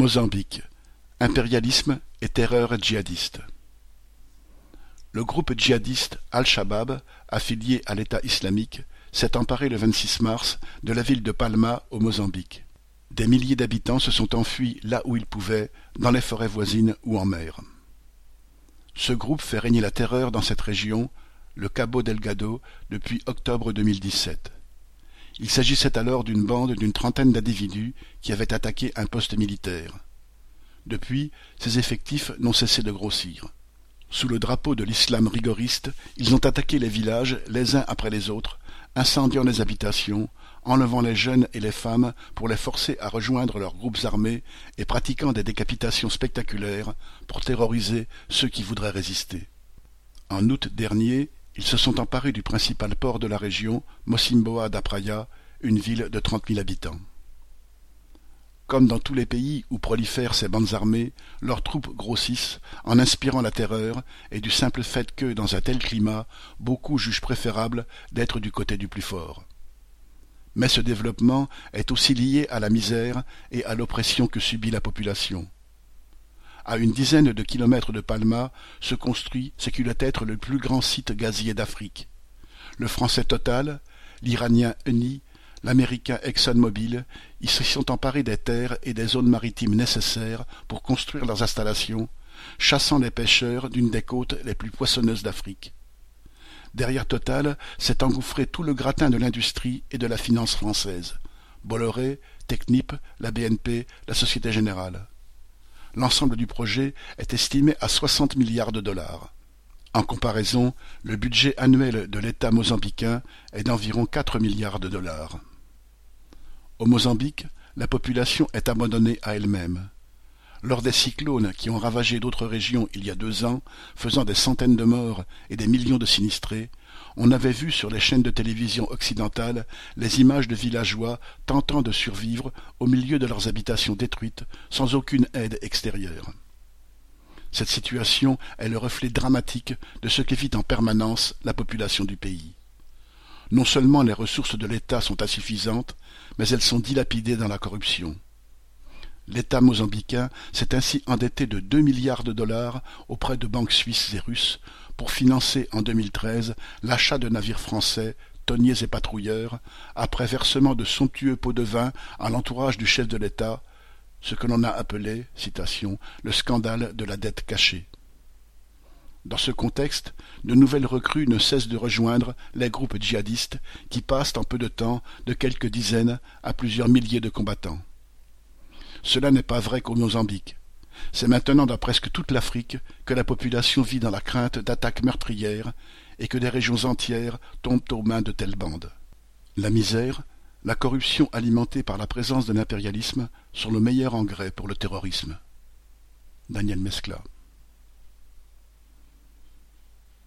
Mozambique: impérialisme et terreur djihadiste. Le groupe djihadiste Al-Shabaab, affilié à l'État islamique, s'est emparé le 26 mars de la ville de Palma au Mozambique. Des milliers d'habitants se sont enfuis là où ils pouvaient, dans les forêts voisines ou en mer. Ce groupe fait régner la terreur dans cette région, le Cabo Delgado, depuis octobre 2017. Il s'agissait alors d'une bande d'une trentaine d'individus qui avaient attaqué un poste militaire. Depuis, ces effectifs n'ont cessé de grossir. Sous le drapeau de l'islam rigoriste, ils ont attaqué les villages les uns après les autres, incendiant les habitations, enlevant les jeunes et les femmes pour les forcer à rejoindre leurs groupes armés et pratiquant des décapitations spectaculaires pour terroriser ceux qui voudraient résister. En août dernier, ils se sont emparés du principal port de la région, Mosimboa da Praia, une ville de trente mille habitants. Comme dans tous les pays où prolifèrent ces bandes armées, leurs troupes grossissent en inspirant la terreur et du simple fait que, dans un tel climat, beaucoup jugent préférable d'être du côté du plus fort. Mais ce développement est aussi lié à la misère et à l'oppression que subit la population. À une dizaine de kilomètres de Palma se construit ce qui doit être le plus grand site gazier d'Afrique. Le français Total, l'iranien Eni, l'américain ExxonMobil y se sont emparés des terres et des zones maritimes nécessaires pour construire leurs installations, chassant les pêcheurs d'une des côtes les plus poissonneuses d'Afrique. Derrière Total s'est engouffré tout le gratin de l'industrie et de la finance française. Bolloré, Technip, la BNP, la Société Générale. L'ensemble du projet est estimé à 60 milliards de dollars. En comparaison, le budget annuel de l'État mozambicain est d'environ 4 milliards de dollars. Au Mozambique, la population est abandonnée à elle-même. Lors des cyclones qui ont ravagé d'autres régions il y a deux ans, faisant des centaines de morts et des millions de sinistrés, on avait vu sur les chaînes de télévision occidentales les images de villageois tentant de survivre au milieu de leurs habitations détruites sans aucune aide extérieure. Cette situation est le reflet dramatique de ce que vit en permanence la population du pays. Non seulement les ressources de l'État sont insuffisantes, mais elles sont dilapidées dans la corruption. L'État mozambicain s'est ainsi endetté de deux milliards de dollars auprès de banques suisses et russes pour financer en 2013 l'achat de navires français, tonniers et patrouilleurs, après versement de somptueux pots de vin à l'entourage du chef de l'État, ce que l'on a appelé, citation, le scandale de la dette cachée. Dans ce contexte, de nouvelles recrues ne cessent de rejoindre les groupes djihadistes qui passent en peu de temps de quelques dizaines à plusieurs milliers de combattants. Cela n'est pas vrai qu'au Mozambique. C'est maintenant dans presque toute l'Afrique que la population vit dans la crainte d'attaques meurtrières et que des régions entières tombent aux mains de telles bandes. La misère, la corruption alimentée par la présence de l'impérialisme sont le meilleur engrais pour le terrorisme. Daniel Mescla